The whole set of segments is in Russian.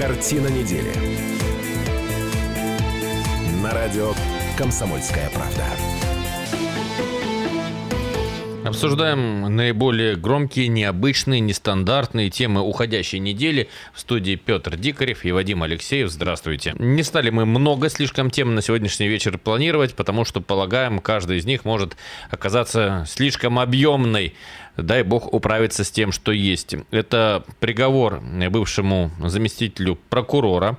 Картина недели. На радио «Комсомольская правда». Обсуждаем наиболее громкие, необычные, нестандартные темы уходящей недели. В студии Петр Дикарев и Вадим Алексеев. Здравствуйте. Не стали мы много слишком тем на сегодняшний вечер планировать, потому что, полагаем, каждый из них может оказаться слишком объемной. Дай бог управиться с тем, что есть. Это приговор бывшему заместителю прокурора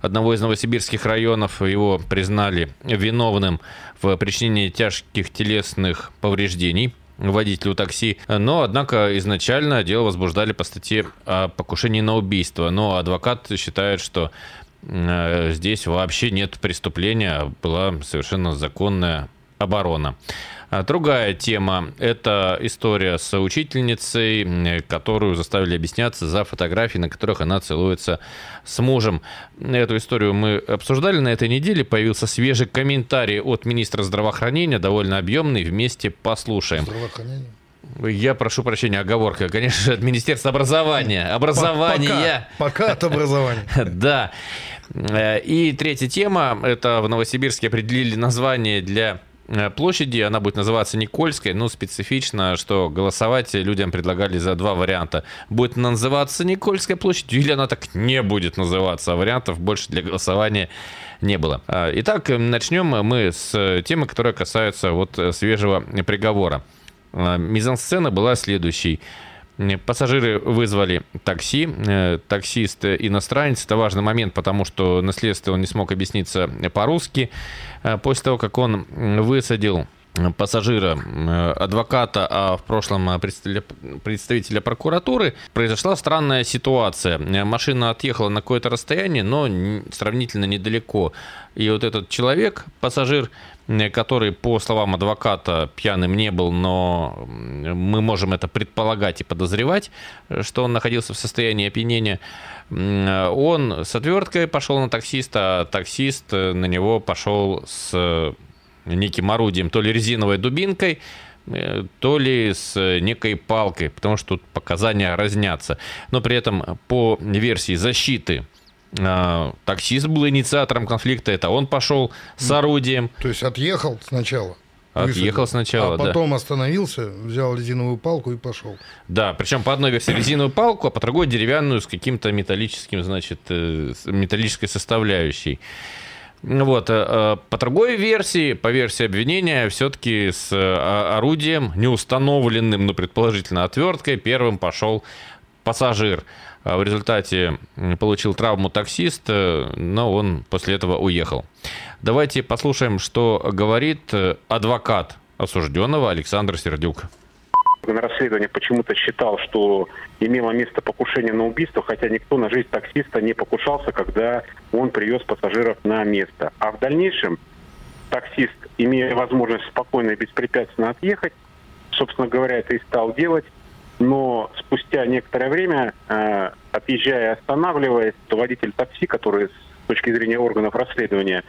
одного из новосибирских районов. Его признали виновным в причинении тяжких телесных повреждений водителю такси. Но, однако, изначально дело возбуждали по статье о покушении на убийство. Но адвокат считает, что э, здесь вообще нет преступления, а была совершенно законная оборона. А другая тема – это история с учительницей, которую заставили объясняться за фотографии, на которых она целуется с мужем. Эту историю мы обсуждали на этой неделе. Появился свежий комментарий от министра здравоохранения, довольно объемный. Вместе послушаем. Здравоохранение? Я прошу прощения, оговорка, конечно, от Министерства образования. Образования. Пока, пока от образования. Да. И третья тема. Это в Новосибирске определили название для Э, площади, она будет называться Никольская, но специфично, что голосовать людям предлагали за два варианта. Будет называться Никольская площадь или она так не будет называться, а вариантов больше для голосования не было. А, итак, начнем мы с темы, которая касается вот свежего приговора. Мизансцена была следующей. Пассажиры вызвали такси. Э, таксист иностранец. Это важный момент, потому что на следствии он не смог объясниться по-русски. Э, после того, как он высадил пассажира, э, адвоката, а в прошлом представителя прокуратуры, произошла странная ситуация. Машина отъехала на какое-то расстояние, но сравнительно недалеко. И вот этот человек, пассажир, который, по словам адвоката, пьяным не был, но мы можем это предполагать и подозревать, что он находился в состоянии опьянения, он с отверткой пошел на таксиста, а таксист на него пошел с неким орудием, то ли резиновой дубинкой, э, то ли с некой палкой, потому что тут показания разнятся. Но при этом по версии защиты а, таксист был инициатором конфликта, это он пошел с орудием. То есть отъехал сначала? Отъехал сначала, а потом да. остановился, взял резиновую палку и пошел. Да, причем по одной версии резиновую палку, а по другой деревянную с каким-то металлическим, значит, э, металлической составляющей. Вот. Э, э, по другой версии, по версии обвинения, все-таки с орудием, неустановленным, но предположительно отверткой, первым пошел пассажир. А в результате получил травму таксист, э, но он после этого уехал. Давайте послушаем, что говорит э, адвокат осужденного Александр Сердюк. На расследование почему-то считал, что имело место покушение на убийство, хотя никто на жизнь таксиста не покушался, когда он привез пассажиров на место. А в дальнейшем таксист, имея возможность спокойно и беспрепятственно отъехать, собственно говоря, это и стал делать, но спустя некоторое время, э, отъезжая и останавливаясь, то водитель такси, который с точки зрения органов расследования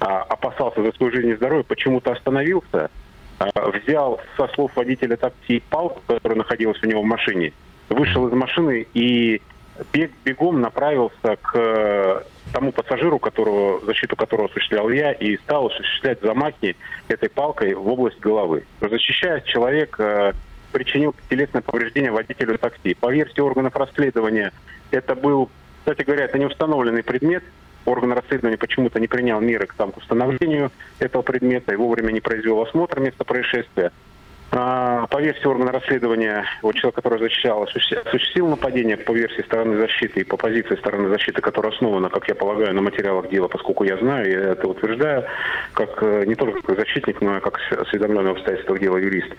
э, опасался за свою жизнь и здоровье, почему-то остановился, взял со слов водителя такси палку, которая находилась у него в машине, вышел из машины и бег, бегом направился к э, тому пассажиру, которого, защиту которого осуществлял я, и стал осуществлять замахи этой палкой в область головы. Защищаясь, человек э, причинил телесное повреждение водителю такси. По версии органов расследования, это был, кстати говоря, это не установленный предмет. Орган расследования почему-то не принял меры к, там, к установлению этого предмета и вовремя не произвел осмотр места происшествия. А, по версии органа расследования, вот человек, который защищал, осуществил нападение по версии стороны защиты и по позиции стороны защиты, которая основана, как я полагаю, на материалах дела, поскольку я знаю, и это утверждаю, как э, не только как защитник, но и как осведомленный в обстоятельствах дела юрист.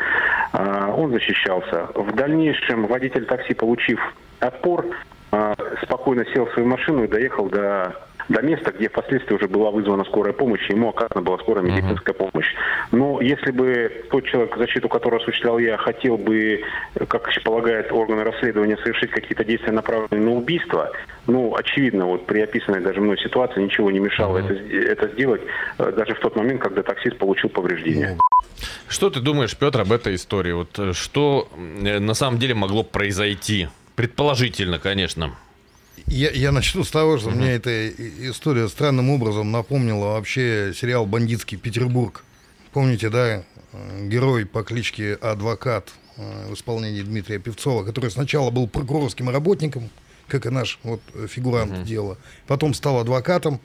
А, он защищался. В дальнейшем водитель такси, получив отпор, а, спокойно сел в свою машину и доехал до до места, где впоследствии уже была вызвана скорая помощь, и ему оказана была скорая медицинская uh-huh. помощь. Но если бы тот человек, защиту которого осуществлял я, хотел бы, как полагает органы расследования, совершить какие-то действия, направленные на убийство, ну, очевидно, вот при описанной даже мной ситуации ничего не мешало uh-huh. это, это сделать, э, даже в тот момент, когда таксист получил повреждения. Что ты думаешь, Петр, об этой истории? Вот э, что э, на самом деле могло произойти? Предположительно, конечно. Я, я начну с того, что мне эта история странным образом напомнила вообще сериал «Бандитский Петербург». Помните, да, герой по кличке Адвокат э, в исполнении Дмитрия Певцова, который сначала был прокурорским работником, как и наш вот фигурант дела, потом стал адвокатом,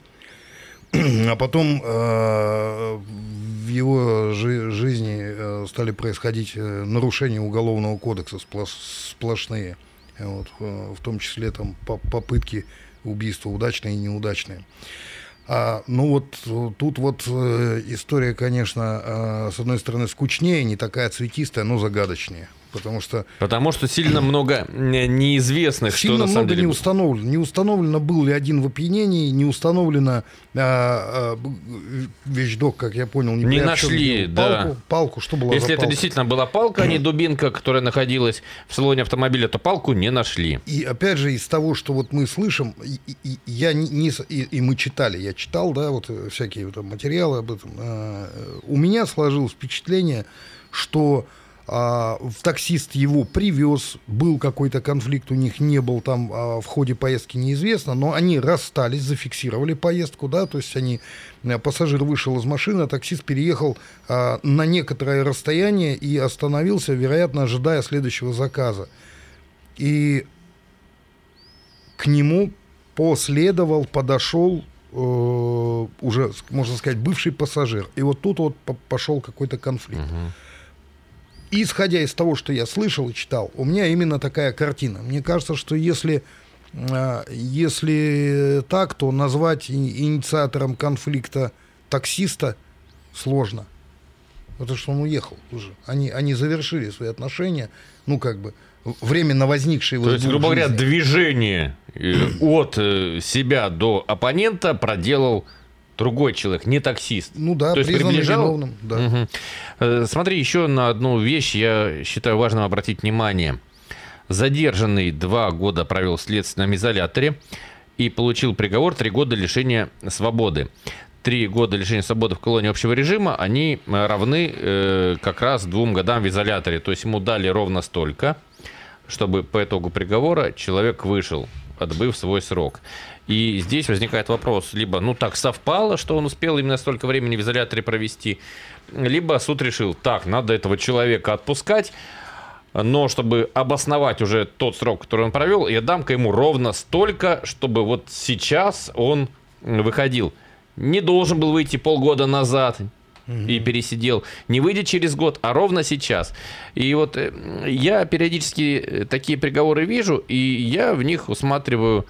а потом э, в его жи- жизни э, стали происходить э, нарушения уголовного кодекса сплош- сплошные, вот, э, в том числе там по- попытки убийства удачные и неудачные. А, ну вот тут вот э, история, конечно, э, с одной стороны скучнее, не такая цветистая, но загадочнее. Потому что Потому что сильно много э, неизвестных, что сильно на самом много деле... не установлено. Не установлено, был ли один в опьянении, не установлено а, а, вещдок, как я понял, Не чем нашли, делал. да. Палку, палку, что было Если это палка? действительно была палка, а не дубинка, которая находилась в салоне автомобиля, то палку не нашли. И опять же, из того, что вот мы слышим, и, и- я не, не и, и мы читали, я читал, да, вот э, всякие там материалы об этом. э, У меня сложилось впечатление, что а, в таксист его привез, был какой-то конфликт, у них не был там а, в ходе поездки неизвестно, но они расстались, зафиксировали поездку, да, то есть они, э, пассажир вышел из машины, а таксист переехал а, на некоторое расстояние и остановился, вероятно, ожидая следующего заказа. И к нему последовал, подошел э, уже, можно сказать, бывший пассажир. И вот тут вот по- пошел какой-то конфликт. И исходя из того, что я слышал и читал, у меня именно такая картина. Мне кажется, что если, э, если так, то назвать инициатором конфликта таксиста сложно. Потому что он уехал уже. Они, они завершили свои отношения, ну, как бы, временно возникшие То есть, грубо говоря, движение э, от э, себя до оппонента проделал другой человек, не таксист. Ну да, То есть приближал? виновным, да. Э, Смотри, еще на одну вещь я считаю важным обратить внимание. Задержанный два года провел в следственном изоляторе и получил приговор три года лишения свободы. Три года лишения свободы в колонии общего режима, они э, равны э, как раз двум годам в изоляторе. То есть ему дали ровно столько, чтобы по итогу приговора человек вышел, отбыв свой срок. И здесь возникает вопрос, либо, ну так совпало, что он успел именно столько времени в изоляторе провести, либо суд решил, так, надо этого человека отпускать, но чтобы обосновать уже тот срок, который он провел, я дам-ка ему ровно столько, чтобы вот сейчас он выходил. Не должен был выйти полгода назад и пересидел. Не выйдет через год, а ровно сейчас. И вот э, я периодически э, такие приговоры вижу, и я в них усматриваю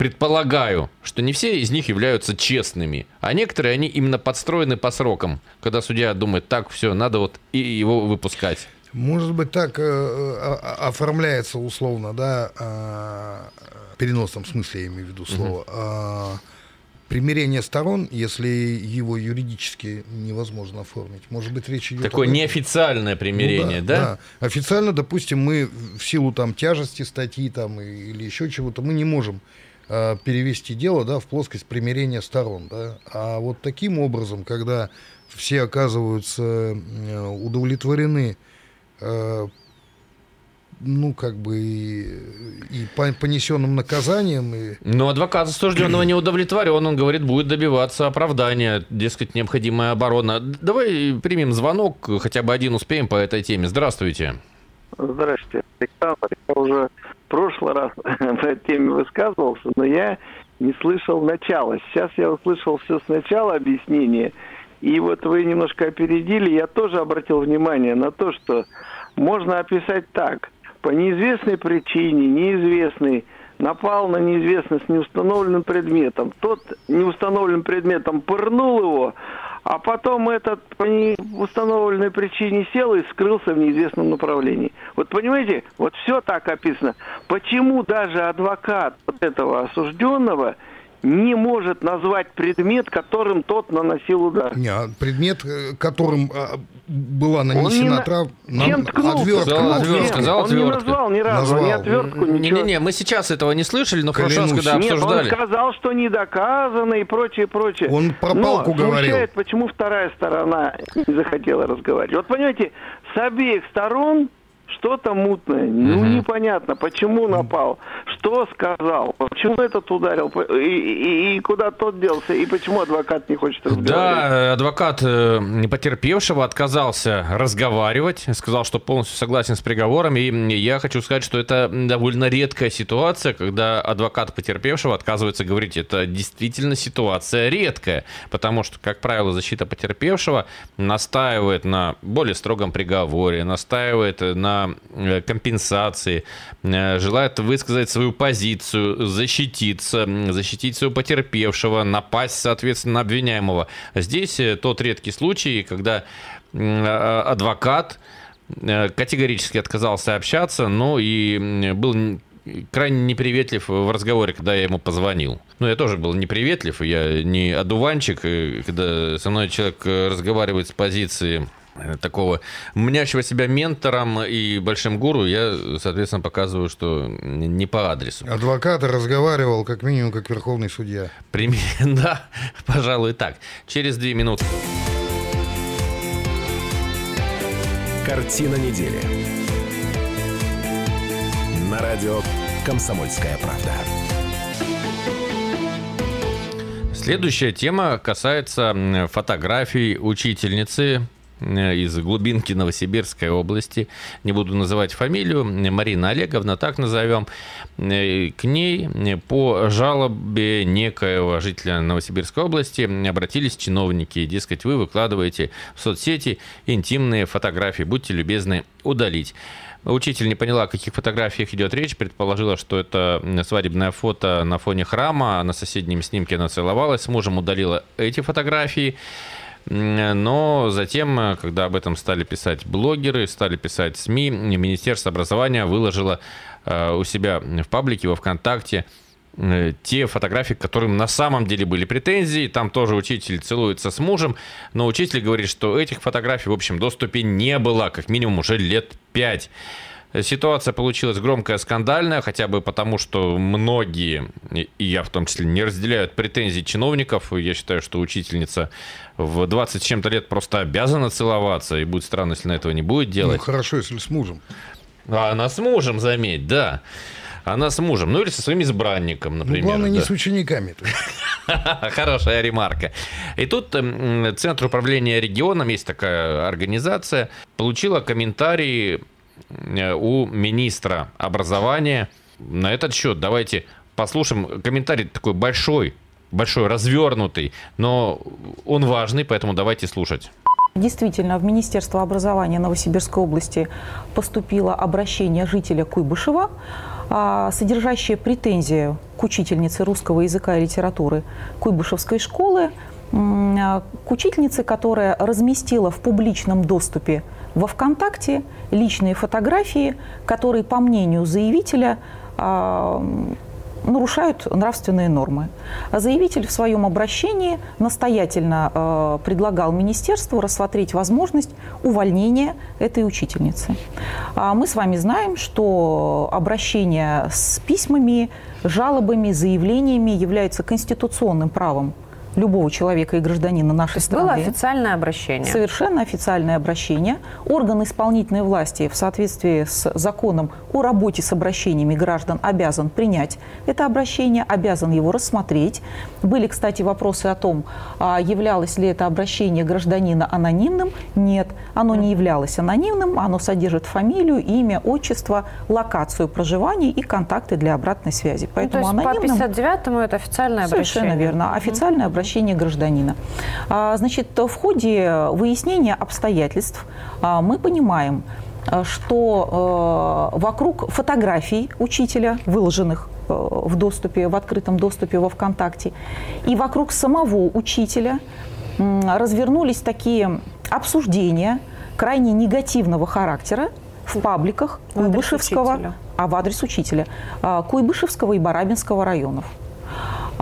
предполагаю, что не все из них являются честными, а некоторые они именно подстроены по срокам, когда судья думает, так, все, надо вот и его выпускать. Может быть, так э, э, о- оформляется условно, да, э, в переносном смысле, я имею в виду слово, э, примирение сторон, если его юридически невозможно оформить. Может быть, речь идет Такое этом? неофициальное Ну примирение, да? Официально, допустим, мы в силу там тяжести статьи там или еще чего-то, мы не можем э, перевести дело, да, в плоскость примирения сторон, да. А вот таким образом, когда все оказываются э, удовлетворены, э, ну как бы и, и по- понесенным наказанием и Но адвокат осужденного не удовлетворен, он говорит, будет добиваться оправдания, дескать, необходимая оборона. Давай примем звонок, хотя бы один успеем по этой теме. Здравствуйте. Здравствуйте, Александр. Я уже прошлый раз на этой теме высказывался, но я не слышал начала. Сейчас я услышал все сначала объяснение, и вот вы немножко опередили. Я тоже обратил внимание на то, что можно описать так. По неизвестной причине, неизвестный напал на неизвестный с неустановленным предметом. Тот неустановленным предметом пырнул его, а потом этот по неустановленной причине сел и скрылся в неизвестном направлении. Вот понимаете, вот все так описано. Почему даже адвокат вот этого осужденного не может назвать предмет, которым тот наносил удар? не, а предмет, э, которым а, была не нанесена на- трав... Чем ткнулся? отвертка. Сказал Ткнул отвертка, чем? сказал Он не назвал ни разу, Назвал. ни отвертку, ничего. Не-не-не, мы сейчас этого не слышали, но в прошлый раз, когда Нет, он обсуждали... сказал, что не доказано и прочее, прочее. Он про Но палку говорил. смущает, почему вторая сторона не захотела разговаривать. Вот понимаете, с обеих сторон, что-то мутное, ну непонятно, почему напал, что сказал, почему этот ударил, и, и- и куда тот делся, и почему адвокат не хочет разговаривать. Да, адвокат э, потерпевшего отказался разговаривать, сказал, что полностью согласен с приговором. И я хочу сказать, что это довольно редкая ситуация, когда адвокат потерпевшего отказывается говорить. Это действительно ситуация редкая, потому что, как правило, защита потерпевшего настаивает на более строгом приговоре, настаивает на э, компенсации, э, желает высказать свою позицию, защититься, защитить своего потерпевшего, напасть, соответственно, на обвиняемого. Здесь э, тот редкий случай, когда а- адвокат категорически отказался общаться, но и м, был крайне неприветлив в разговоре, когда я ему позвонил. Ну, я тоже был неприветлив, я не одуванчик, и когда со мной человек разговаривает с позиции такого мнящего себя ментором и большим гуру, я, соответственно, показываю, что не по адресу. Адвокат разговаривал как минимум как верховный судья. Примерно, да, пожалуй, так. Через две минуты. Картина недели. На радио «Комсомольская правда». Следующая тема касается фотографий учительницы э, из глубинки Новосибирской области. Не буду называть фамилию. Марина Олеговна, так назовем. Э, К ней э, по жалобе некоего жителя Новосибирской области обратились чиновники. Дескать, вы выкладываете в соцсети интимные фотографии. Будьте любезны удалить. Учитель не поняла, о каких фотографиях идет речь, предположила, что это свадебное фото на фоне храма, на соседнем снимке она целовалась с мужем, удалила эти фотографии. Но затем, э, когда об этом стали писать блогеры, стали писать СМИ, Министерство образования выложило э, у себя в паблике во ВКонтакте э, те фотографии, к которым на самом деле были претензии. Там тоже учитель целуется с мужем, но учитель говорит, что этих фотографий, в общем, доступе не было, как минимум уже лет пять. Ситуация получилась громкая, скандальная, хотя бы потому, что многие, и я в том числе, не разделяют претензий чиновников. Я считаю, что учительница в 20 с чем-то лет просто обязана целоваться, и будет странно, если она этого не будет Ну, делать. хорошо, если с мужем. А она с мужем, заметь, да. Она с мужем, ну или со своим избранником, Ну, например. главное, не да. с учениками. Хорошая ремарка. И тут м, Центр управления регионом, есть такая организация, получила комментарии у министра образования на этот счет. Давайте послушаем. Комментарий такой большой, большой, развернутый, но он важный, поэтому давайте слушать. Действительно, в Министерство образования Новосибирской области поступило обращение жителя Куйбышева, а, содержащее претензию к учительнице русского языка и литературы Куйбышевской школы, а, к учительнице, которая разместила в публичном доступе во ВКонтакте личные фотографии, которые, по мнению заявителя, а, нарушают нравственные нормы. А заявитель в своем обращении настоятельно э, предлагал министерству рассмотреть возможность увольнения этой учительницы. А мы с вами знаем, что обращение с письмами, жалобами, заявлениями является конституционным правом любого человека и гражданина нашей страны. было официальное обращение. Совершенно официальное обращение. Орган исполнительной власти в соответствии с законом о работе с обращениями граждан обязан принять это обращение, обязан его рассмотреть. Были, кстати, вопросы о том, а являлось ли это обращение гражданина анонимным. Нет, оно не являлось анонимным, оно содержит фамилию, имя, отчество, локацию проживания и контакты для обратной связи. Ну, то Поэтому есть по анонимным... 59-му это официальное Совершенно обращение. верно. Официальное обращение гражданина. А, Значит, в ходе выяснения обстоятельств а, мы понимаем, а, что вокруг фотографий учителя, выложенных в доступе, в открытом доступе во ВКонтакте, и вокруг самого учителя развернулись такие обсуждения крайне негативного характера в пабликах Куйбышевского, а в адрес учителя, Куйбышевского и Барабинского районов.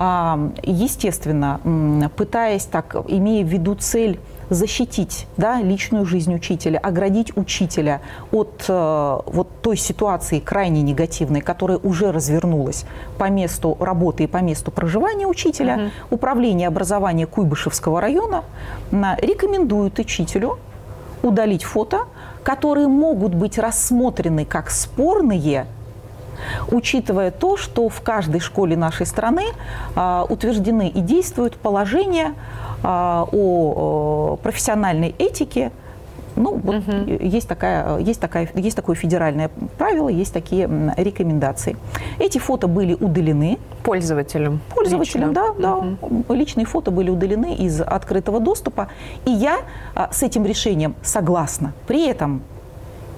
А, Естественно, пытаясь так, имея в виду цель защитить да, личную жизнь учителя, оградить учителя от э, вот той ситуации крайне негативной, которая уже развернулась по месту работы и по месту проживания учителя, Управление образования Куйбышевского района м, рекомендует учителю удалить фото, которые могут быть рассмотрены как спорные, учитывая то, что в каждой школе нашей страны а, утверждены и действуют положения а, о, о профессиональной этике, ну, вот угу. есть, такая, есть, такая, есть такое федеральное правило, есть такие рекомендации. Эти фото были удалены. Пользователям. Пользователям, лично. да, угу. да. Личные фото были удалены из открытого доступа. И я а, с этим решением согласна. При этом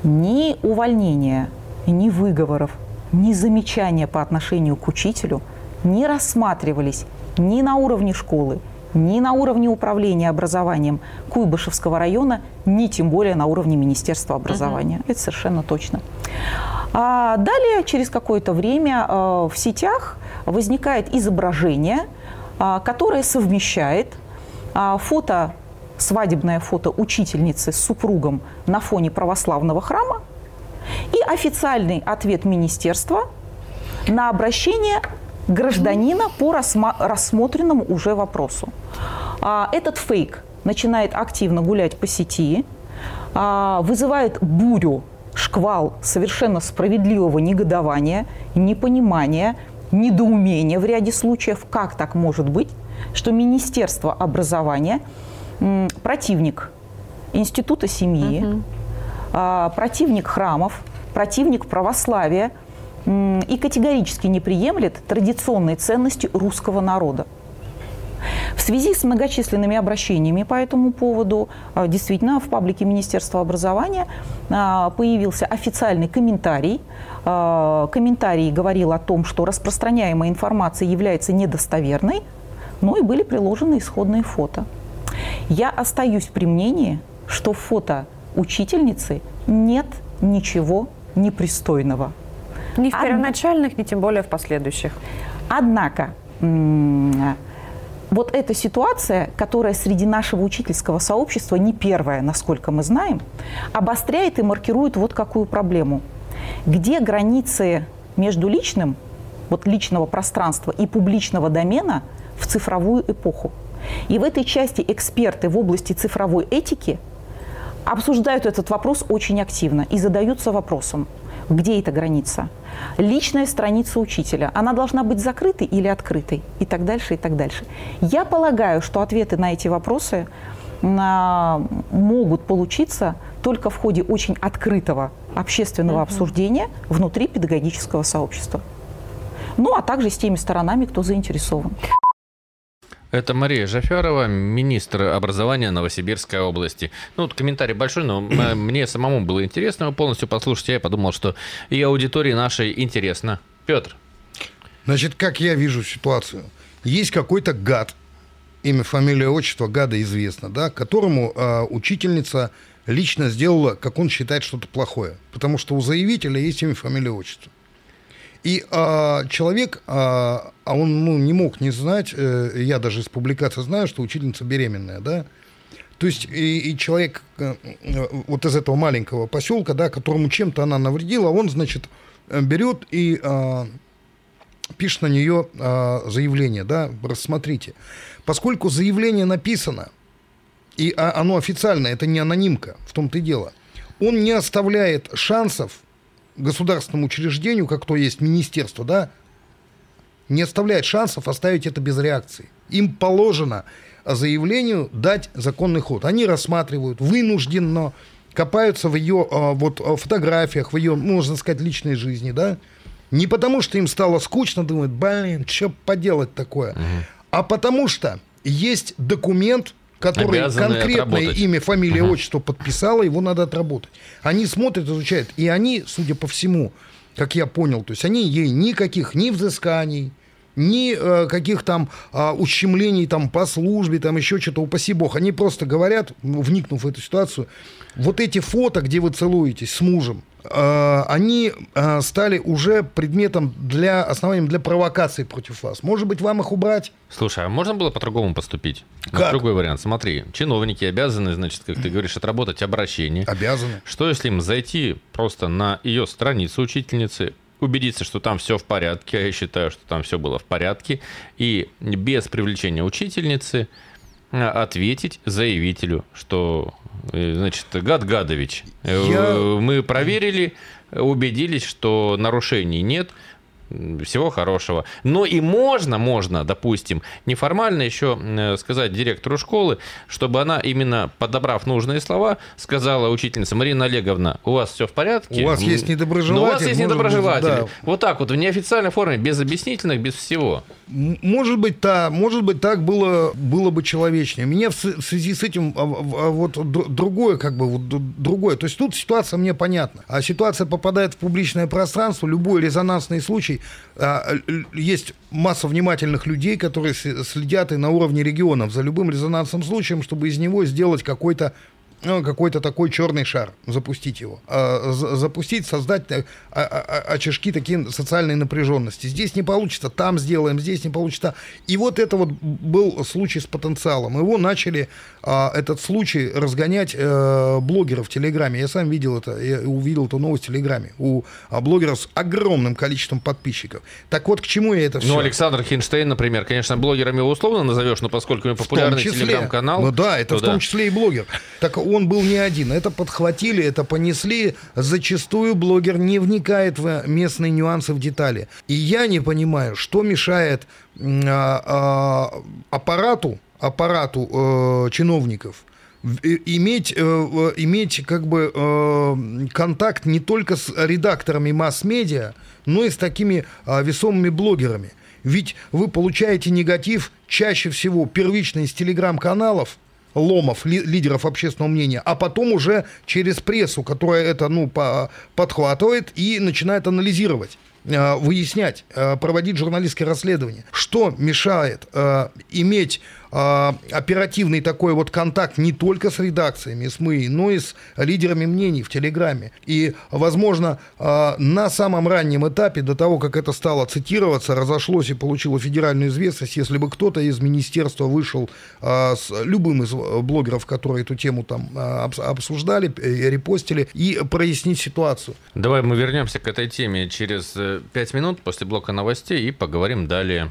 ни увольнения, ни выговоров, ни замечания по отношению к учителю не рассматривались ни на уровне школы, ни на уровне управления образованием Куйбышевского района, ни тем более на уровне Министерства образования. Угу. Это совершенно точно. А далее, через какое-то время э, в сетях возникает изображение, э, которое совмещает э, фото, свадебное фото учительницы с супругом на фоне православного храма и официальный ответ министерства на обращение гражданина по рассмотренному уже вопросу. А, этот фейк начинает активно гулять по сети, а, вызывает бурю, шквал совершенно справедливого негодования, непонимания, недоумения в ряде случаев, как так может быть, что Министерство образования противник Института семьи, угу. Противник храмов, противник православия – и категорически не приемлет традиционные ценности русского народа. В связи с многочисленными обращениями по этому поводу, а, действительно, в паблике Министерства образования а, появился официальный комментарий. А, комментарий говорил о том, что распространяемая информация является недостоверной, но и были приложены исходные фото. Я остаюсь при мнении, что фото учительницы нет ничего непристойного. Ни в первоначальных, ни тем более в последующих. Однако, вот эта ситуация, которая среди нашего учительского сообщества не первая, насколько мы знаем, обостряет и маркирует вот какую проблему. Где границы между личным, вот личного пространства и публичного домена в цифровую эпоху? И в этой части эксперты в области цифровой этики обсуждают этот вопрос очень активно и задаются вопросом, где эта граница? Личная страница учителя, она должна быть закрытой или открытой? И так дальше, и так дальше. Я полагаю, что ответы на эти вопросы а, могут получиться только в ходе очень открытого общественного угу. обсуждения внутри педагогического сообщества. Ну, а также с теми сторонами, кто заинтересован. Это Мария Жафярова, министр образования Новосибирской области. Ну, вот комментарий большой, но мне самому было интересно его полностью послушать. Я подумал, что и аудитории нашей интересно. Петр. Значит, как я вижу ситуацию. Есть какой-то гад, имя, фамилия, отчество гада известно, да, которому э, учительница лично сделала, как он считает, что-то плохое. Потому что у заявителя есть имя, фамилия, отчество. И а, человек, а, а он ну, не мог не знать, э, я даже из публикации знаю, что учительница беременная, да. То есть и, и человек э, э, вот из этого маленького поселка, да, которому чем-то она навредила, он, значит, берет и а, пишет на нее а, заявление, да, рассмотрите. Поскольку заявление написано, и а, оно официальное, это не анонимка, в том-то и дело, он не оставляет шансов государственному учреждению, как то есть министерство, да, не оставляет шансов оставить это без реакции. Им положено заявлению дать законный ход. Они рассматривают вынужденно, копаются в ее а, вот, фотографиях, в ее, можно сказать, личной жизни, да, не потому что им стало скучно, думают, блин, что поделать такое, угу. а потому что есть документ, который конкретное имя, фамилия, uh-huh. отчество подписало, его надо отработать. Они смотрят, изучают, и они, судя по всему, как я понял, то есть они ей никаких ни взысканий, ни э, каких там э, ущемлений там по службе, там еще что-то, упаси бог. Они просто говорят, вникнув в эту ситуацию, вот эти фото, где вы целуетесь с мужем, они э, стали уже предметом для, основанием для провокации против вас. Может быть, вам их убрать? Слушай, а можно было по-другому поступить? Как? Вот другой вариант. Смотри, чиновники обязаны, значит, как ты говоришь, отработать обращение. Обязаны. Что если им зайти просто на ее страницу учительницы, убедиться, что там все в порядке, а я считаю, что там все было в порядке, и без привлечения учительницы э, ответить заявителю, что э, значит, Гад Гадович. Э, Я- Мы проверили, убедились, что нарушений нет. Всего хорошего. Но и можно, можно, допустим, неформально еще э, сказать директору школы, чтобы она, именно подобрав нужные слова, сказала учительница Марина Олеговна, у вас все в порядке? У вас есть М, недоброжелатель, Ну, у вас есть может быть, да. Вот так вот, в неофициальной форме, без объяснительных, без всего. Может быть, та, может быть, так было, было бы человечнее. Меня в, связи с этим а, а, вот другое, как бы, вот другое. То есть тут ситуация мне понятна. А ситуация попадает в публичное пространство, любой резонансный случай. А, есть масса внимательных людей, которые следят и на уровне регионов за любым резонансным случаем, чтобы из него сделать какой-то какой-то такой черный шар, запустить его. А, за- запустить, создать э, а- а- очишки такие социальной напряженности. Здесь не получится, там сделаем, здесь не получится. И вот это вот был случай с потенциалом. Его начали, этот случай, разгонять э, блогеров в Телеграме. Я сам видел это, я увидел эту новость в Телеграме. У блогеров с огромным количеством подписчиков. Так вот, к чему я это все? Ну, Александр Хинштейн, например, конечно, блогером его условно назовешь, но поскольку у него популярный телеграм-канал. Ну да, это то в том числе и блогер. Так он был не один. Это подхватили, это понесли. Зачастую блогер не вникает в местные нюансы, в детали. И я не понимаю, что мешает а, а, аппарату, аппарату э, чиновников э, иметь, э, э, иметь как бы э, контакт не только с редакторами масс-медиа, но и с такими а, весомыми блогерами. Ведь вы получаете негатив чаще всего первично из телеграм-каналов, ломов, ли- лидеров общественного мнения, а потом уже через прессу, которая это ну, по- подхватывает и начинает анализировать э, выяснять, э, проводить журналистское расследование. Что мешает э, иметь оперативный такой вот контакт не только с редакциями СМИ, но и с лидерами мнений в Телеграме. И, возможно, э, на самом раннем этапе, до того, как это стало цитироваться, разошлось и получило федеральную известность, если бы кто-то из министерства вышел э, с любым из э, блогеров, которые эту тему там э, обс- обсуждали, э, репостили, и прояснить ситуацию. Давай мы вернемся к этой теме через э, пять минут после блока новостей и поговорим далее.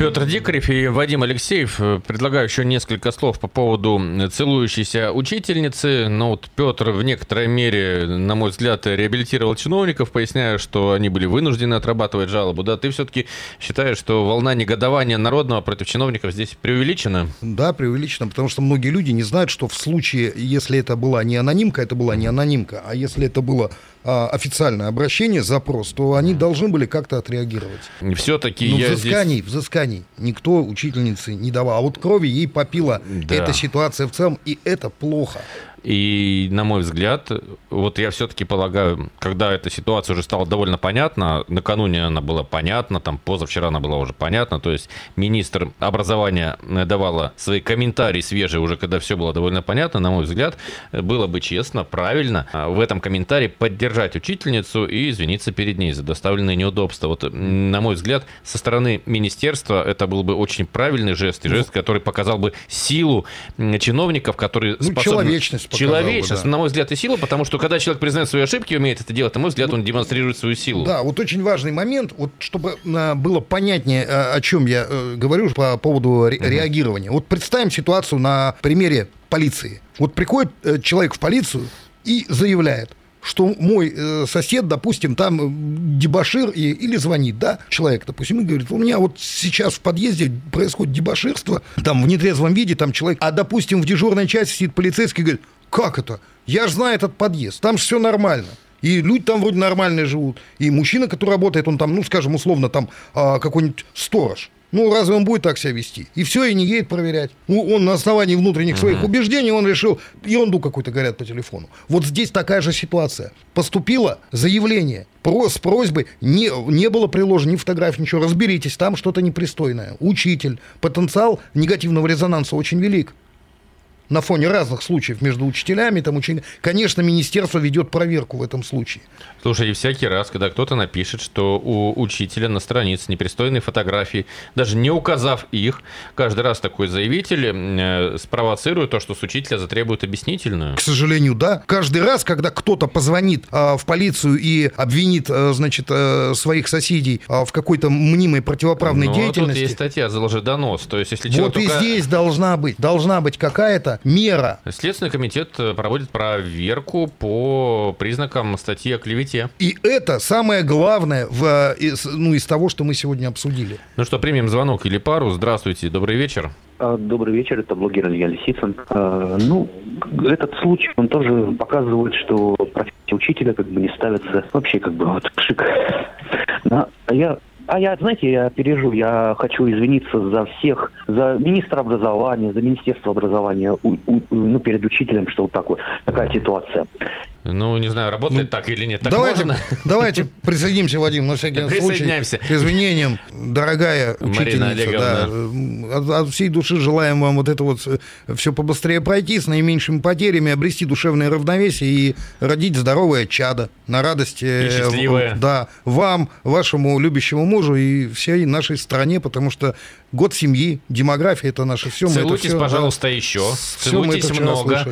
Петр Дикарев и Вадим Алексеев. Э, Предлагаю еще несколько слов по поводу целующейся учительницы. Но вот Петр в некоторой мере, на мой взгляд, реабилитировал чиновников, поясняя, что они были вынуждены отрабатывать жалобу. Да, ты все-таки считаешь, что волна негодования народного против чиновников здесь преувеличена? Да, преувеличено, потому что многие люди не знают, что в случае, если это была не анонимка, это была не анонимка, а если это было официальное обращение, запрос, то они должны были как-то отреагировать. Все-таки Ну, я здесь... взысканий, взысканий никто учительнице не давал. А вот крови ей попила Да. эта ситуация в целом, и это плохо. И, на мой взгляд, вот я все-таки полагаю, когда эта ситуация уже стала довольно понятна, накануне она была понятна, там позавчера она была уже понятна, то есть министр образования э, давала свои комментарии свежие уже, когда все было довольно понятно, на мой взгляд, э, было бы честно, правильно а, в этом комментарии поддержать учительницу и извиниться перед ней за доставленные неудобства. Вот, на мой взгляд, со стороны министерства это был бы очень правильный жест, и жест, который показал бы силу чиновников, которые Ну, человечность показал бы, Человечность, да. на мой взгляд, и сила, потому что когда человек признает свои ошибки умеет это делать, на мой взгляд, он демонстрирует свою силу. Да, вот очень важный момент, вот чтобы а, было понятнее, а, о чем я э, говорю по поводу ре- реагирования. Вот представим ситуацию на примере полиции. Вот приходит э, человек в полицию и заявляет, что мой э, сосед, допустим, там дебашир и, или звонит, да, человек, допустим, и говорит, у меня вот сейчас в подъезде происходит дебаширство, там в нетрезвом виде, там человек, а, допустим, в дежурной части сидит полицейский и говорит, как это? Я же знаю этот подъезд, там же все нормально. И люди там вроде нормальные живут. И мужчина, который работает, он там, ну, скажем, условно, там а, какой-нибудь сторож. Ну, разве он будет так себя вести? И все, и не едет проверять. Ну, он на основании внутренних своих убеждений, он решил, ерунду какую-то говорят по телефону. Вот здесь такая же ситуация. Поступило заявление про, с просьбой, не, не было приложено ни фотографий, ничего, разберитесь, там что-то непристойное. Учитель, потенциал негативного резонанса очень велик. На фоне разных случаев между учителями, там, учениками, конечно, министерство ведет проверку в этом случае. Слушай, и всякий раз, когда кто-то напишет, что у учителя на странице непристойные фотографии, даже не указав их, каждый раз такой заявитель э, спровоцирует то, что с учителя затребуют объяснительную. К сожалению, да. Каждый раз, когда кто-то позвонит э, в полицию и обвинит, э, значит, э, своих соседей э, в какой-то мнимой противоправной Но деятельности. тут есть статья за лжедонос. То есть, если Вот и только- здесь должна быть, должна быть какая-то мера. Следственный комитет э, проводит проверку по признакам статьи о клевете. И это самое главное в, э, из, ну, из того, что мы сегодня обсудили. Ну что, примем звонок или пару. Здравствуйте, добрый вечер. А, Добрый вечер, это блогер Илья Лисицын. А, Ну, этот случай, он тоже показывает, что профессия учителя как бы не ставится вообще как бы вот пшик. Да, а я а я, знаете, я пережу, я хочу извиниться за всех, за министра образования, за министерство образования, у- у- ну, перед учителем, что вот так вот, такая ситуация. Ну, не знаю, работает так или нет. Так давайте, можно? давайте присоединимся, Вадим, на всякий случай. Присоединяемся. К извинениям, дорогая Марина учительница. Да. От, от всей души желаем вам вот это вот все побыстрее пройти, с наименьшими потерями, обрести душевное равновесие и родить здоровое чадо на радость э, И счастливое. да, вам, вашему любящему мужу и всей нашей стране, потому что год семьи, демография это наше все. Целуйтесь, пожалуйста, еще. Целуйтесь много.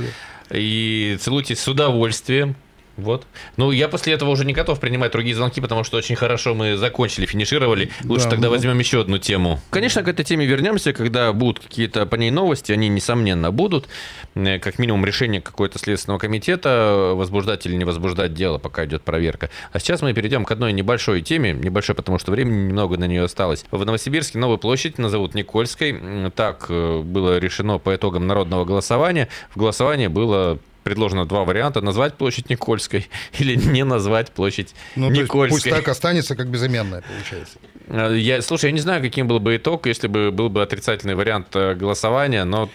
И целуйтесь с удовольствием. Вот. Ну, я после этого уже не готов принимать другие звонки, потому что очень хорошо мы закончили, финишировали. Лучше Да, тогда ну. возьмем еще одну тему. Конечно, к этой теме вернемся, когда будут какие-то по ней новости, они, несомненно, будут. Э, Как минимум, решение какой-то следственного комитета, возбуждать или не возбуждать дело, пока идет проверка. А сейчас мы перейдем к одной небольшой теме, небольшой, потому что времени немного на нее осталось. В Новосибирске новую площадь назовут Никольской. Так э, было решено по итогам народного голосования. В голосовании было предложено два варианта. Назвать площадь Никольской или не назвать площадь Ну, есть пусть Никольской. так останется, как безымянная, получается. Э, Я, слушай, я не знаю, каким был бы итог, если бы был бы отрицательный вариант э, голосования, но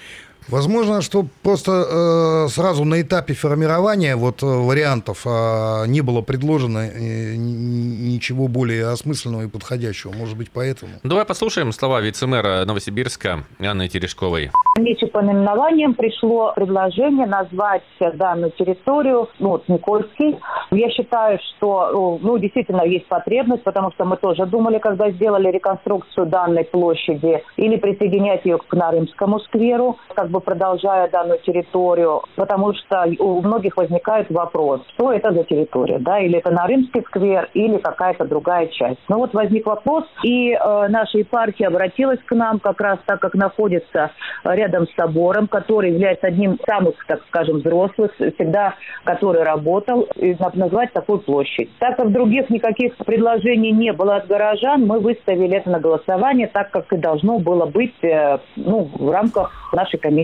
Возможно, что просто э, сразу на этапе формирования вот э, вариантов э, не было предложено э, ничего более осмысленного и подходящего. Может быть, поэтому. давай послушаем слова вице-мэра Новосибирска Анны Терешковой. Комиссию по номинованиям пришло предложение назвать данную территорию, ну, вот Никольский. Я считаю, что, ну, действительно есть потребность, потому что мы тоже думали, когда сделали реконструкцию данной площади, или присоединять ее к Нарымскому скверу, как бы продолжая данную территорию, потому что у многих возникает вопрос, что это за территория, да, или это Нарымский сквер, или какая-то другая часть. Ну вот возник вопрос, и э, наша епархия обратилась к нам как раз так, как находится рядом с собором, который является одним из самых, так скажем, взрослых, всегда который работал, и на- назвать такую площадь. Так как других никаких предложений не было от горожан, мы выставили это на голосование, так как и должно было быть э, ну, в рамках нашей комиссии.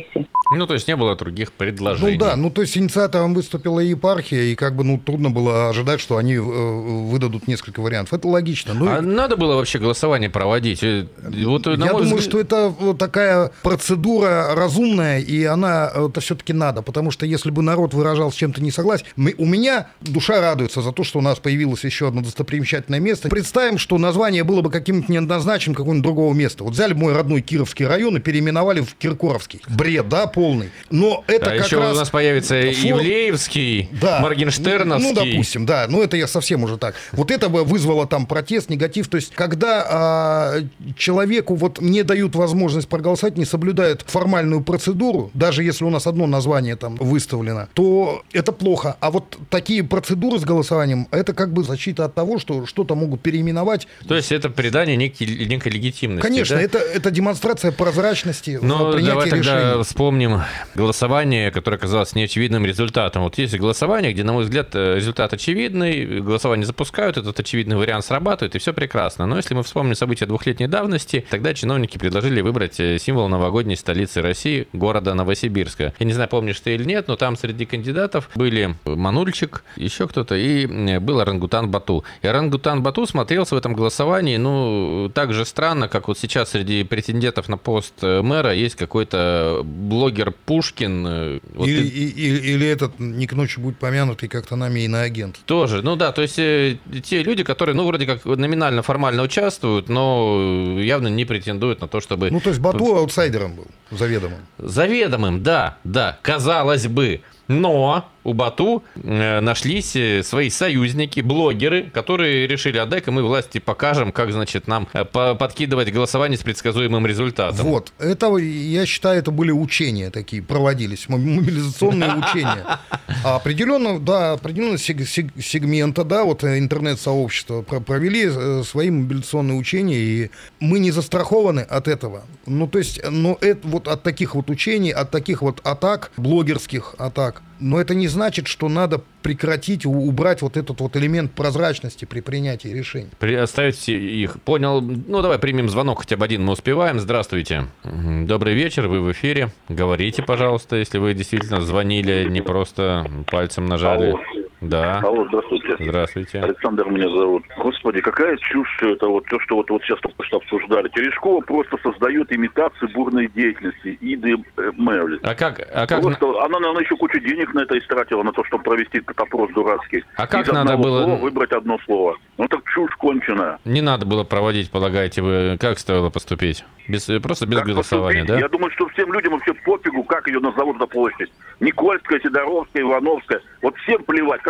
Ну, то есть не было других предложений. Ну да, ну то есть инициатором выступила епархия, и как бы ну трудно было ожидать, что они э, выдадут несколько вариантов. Это логично. Ну, А надо было вообще голосование проводить? Э, Вот, Я думаю, взгляд- что это вот такая процедура разумная, и она э, это все-таки надо, потому что если бы народ выражал с чем-то не согласен, мы- у меня душа радуется за то, что у нас появилось еще одно достопримечательное место. Представим, что название было бы каким-то неоднозначным какого-нибудь другого места. Вот взяли мой родной Кировский район и переименовали в Киркоровский. Бред, да, полный. Но это А как еще раз... у нас появится фор- Ивлеевский, да. Моргенштерновский. Ну, допустим, да. Ну, это я совсем уже так. Вот это бы вызвало там протест, негатив. То есть, когда а, человеку вот не дают возможность проголосовать, не соблюдают формальную процедуру, даже если у нас одно название там выставлено, то это плохо. А вот такие процедуры с голосованием, это как бы защита от того, что что-то могут переименовать. То есть это придание некий- некой легитимности. Конечно, да? это, это демонстрация прозрачности в Но принятии давай тогда вспомним голосование, которое оказалось неочевидным результатом. Вот есть голосование, где, на мой взгляд, э, результат очевидный, голосование запускают, этот очевидный вариант срабатывает, и все прекрасно. Но если мы вспомним события двухлетней давности, тогда чиновники предложили выбрать э, символ новогодней столицы России, города Новосибирска. Я не знаю, помнишь ты или нет, но там среди кандидатов были Манульчик, еще кто-то, и э, был орангутан Бату. И орангутан Бату смотрелся в этом голосовании, ну, так же странно, как вот сейчас среди претендентов на пост мэра есть какой-то блогер Пушкин. э, вот или, и- и- или этот не к ночи будет помянутый как-то нами иноагент. Тоже, ну да, то есть э, те люди, которые, ну, вроде как номинально, формально участвуют, но явно не претендуют на то, чтобы... Ну, то есть Бату аутсайдером был, заведомым. Заведомым, да, да, казалось бы. Но у Бату э, нашлись э, свои союзники, блогеры, которые решили, а дай-ка мы власти покажем, как, значит, нам э, по- подкидывать голосование с предсказуемым результатом. Вот. Это, я считаю, это были учения такие, проводились, мо- мобилизационные учения. А определенно, да, определенно сег- сег- сегмента, да, вот интернет-сообщества про- провели свои мобилизационные учения, и мы не застрахованы от этого. Ну, то есть, но это вот от таких вот учений, от таких вот атак, блогерских атак, но это не значит, что надо прекратить, убрать вот этот вот элемент прозрачности при принятии решений. При- Оставить все их. Понял. Ну, давай примем звонок хотя бы один. Мы успеваем. Здравствуйте. Добрый вечер. Вы в эфире. Говорите, пожалуйста, если вы действительно звонили, не просто пальцем нажали. Алло. Да. Алло, здравствуйте. Здравствуйте. Александр меня зовут. Господи, какая чушь все это, вот то, что вот, вот сейчас только что обсуждали. Терешкова просто создает имитацию бурной деятельности Иды э, Мерлин. А как, а как, Просто она, наверное, еще кучу денег на это истратила, на то, чтобы провести этот опрос дурацкий. А как Из надо было- слова выбрать одно слово. Ну так чушь конченая. не надо было проводить, полагаете вы? Как стоило поступить? Без, просто без Как голосования, поступить? да? Я думаю, что всем людям вообще пофигу, как ее назовут на площадь. Никольская, Сидоровская, Ивановская. Вот всем плевать.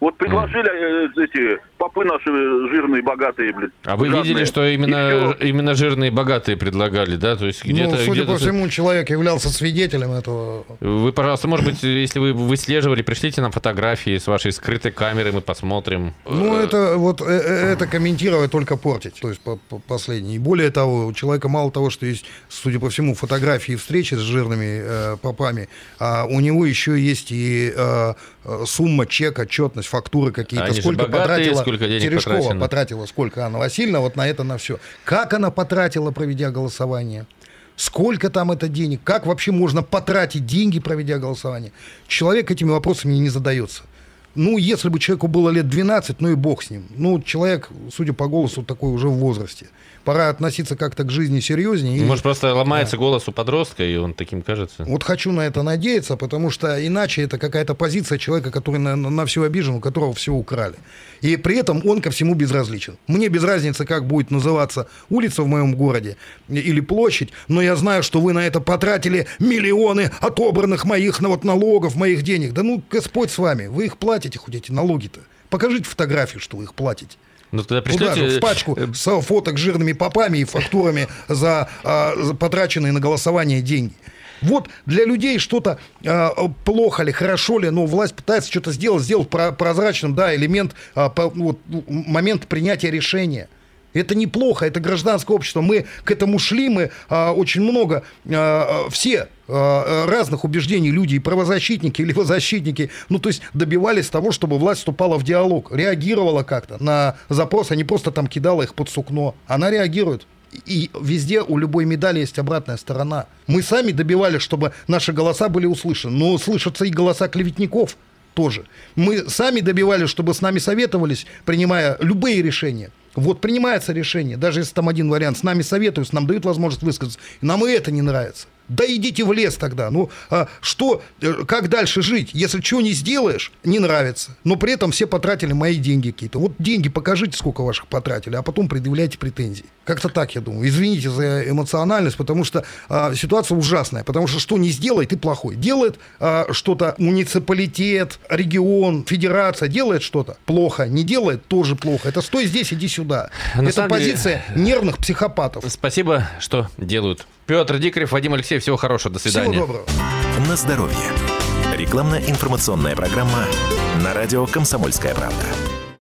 Вот предложили э, эти попы наши жирные, богатые, блин. А вы жадные. видели, что именно, именно жирные и богатые предлагали, да? То есть где-то... ну, судя где-то по всему, человек являлся свидетелем этого Вы, пожалуйста, может быть, если вы выслеживали, пришлите нам фотографии с вашей скрытой камеры, мы посмотрим. Ну, это вот э, э, это комментировать только портить. То есть по- по- последний. И более того, у человека мало того, что есть, судя по всему, фотографии встречи с жирными э, попами, а у него еще есть и э, э, сумма, чек, отчетность, фактуры какие-то. Они же сколько богатые, потратила сколько денег Терешкова потрачено. потратила, сколько Анна Васильевна вот на это, на все. Как она потратила, проведя голосование? Сколько там это денег? Как вообще можно потратить деньги, проведя голосование? Человек этими вопросами не задается. Ну, если бы человеку было лет 12, ну и бог с ним. Ну, человек, судя по голосу, такой уже в возрасте. Пора относиться как-то к жизни серьезнее. и- Может, просто ломается голос у подростка, и он таким кажется? вот хочу на это надеяться, потому что иначе это какая-то позиция человека, который на, на все обижен, у которого все украли. И при этом он ко всему безразличен. Мне без разницы, как будет называться улица в моем городе или площадь, но я знаю, что вы на это потратили миллионы отобранных моих ну, вот, налогов, моих денег. Да ну, Господь с вами, вы их платите хоть эти налоги-то. Покажите фотографию, что вы их платите. Ну, тогда Куда же? пришлете... в пачку с фоток жирными попами и фактурами за, а, за потраченные на голосование деньги. Вот для людей что-то а, плохо ли, хорошо ли, но власть пытается что-то сделать, сделать про- прозрачным, да, элемент, а, по- вот, момент принятия решения. Это неплохо, это гражданское общество. Мы к этому шли, мы а, очень много, а, все разных убеждений люди, и правозащитники, и левозащитники, ну, то есть добивались того, чтобы власть вступала в диалог, реагировала как-то на запрос, а не просто там кидала их под сукно. Она реагирует. И везде у любой медали есть обратная сторона. Мы сами добивались, чтобы наши голоса были услышаны. Но слышатся и голоса клеветников тоже. Мы сами добивались, чтобы с нами советовались, принимая любые решения. Вот принимается решение, даже если там один вариант, с нами советуются, нам дают возможность высказаться, нам и это не нравится. Да идите в лес тогда. Ну, а что, э, как дальше жить? Если чего не сделаешь, не нравится. Но при этом все потратили мои деньги какие-то. Вот деньги покажите, сколько ваших потратили, а потом предъявляйте претензии. Как-то так, я думаю. Извините за эмоциональность, потому что а, ситуация ужасная. Потому что что не сделай, ты плохой. Делает а, что-то муниципалитет, регион, федерация, делает что-то плохо. Не делает, тоже плохо. Это стой здесь, иди сюда. На Это самом деле- позиция нервных психопатов. Спасибо, что делают. Петр Дикарев, Вадим Алексеев, всего хорошего, до свидания. Всего доброго. На здоровье. Рекламно-информационная программа на радио «Комсомольская правда».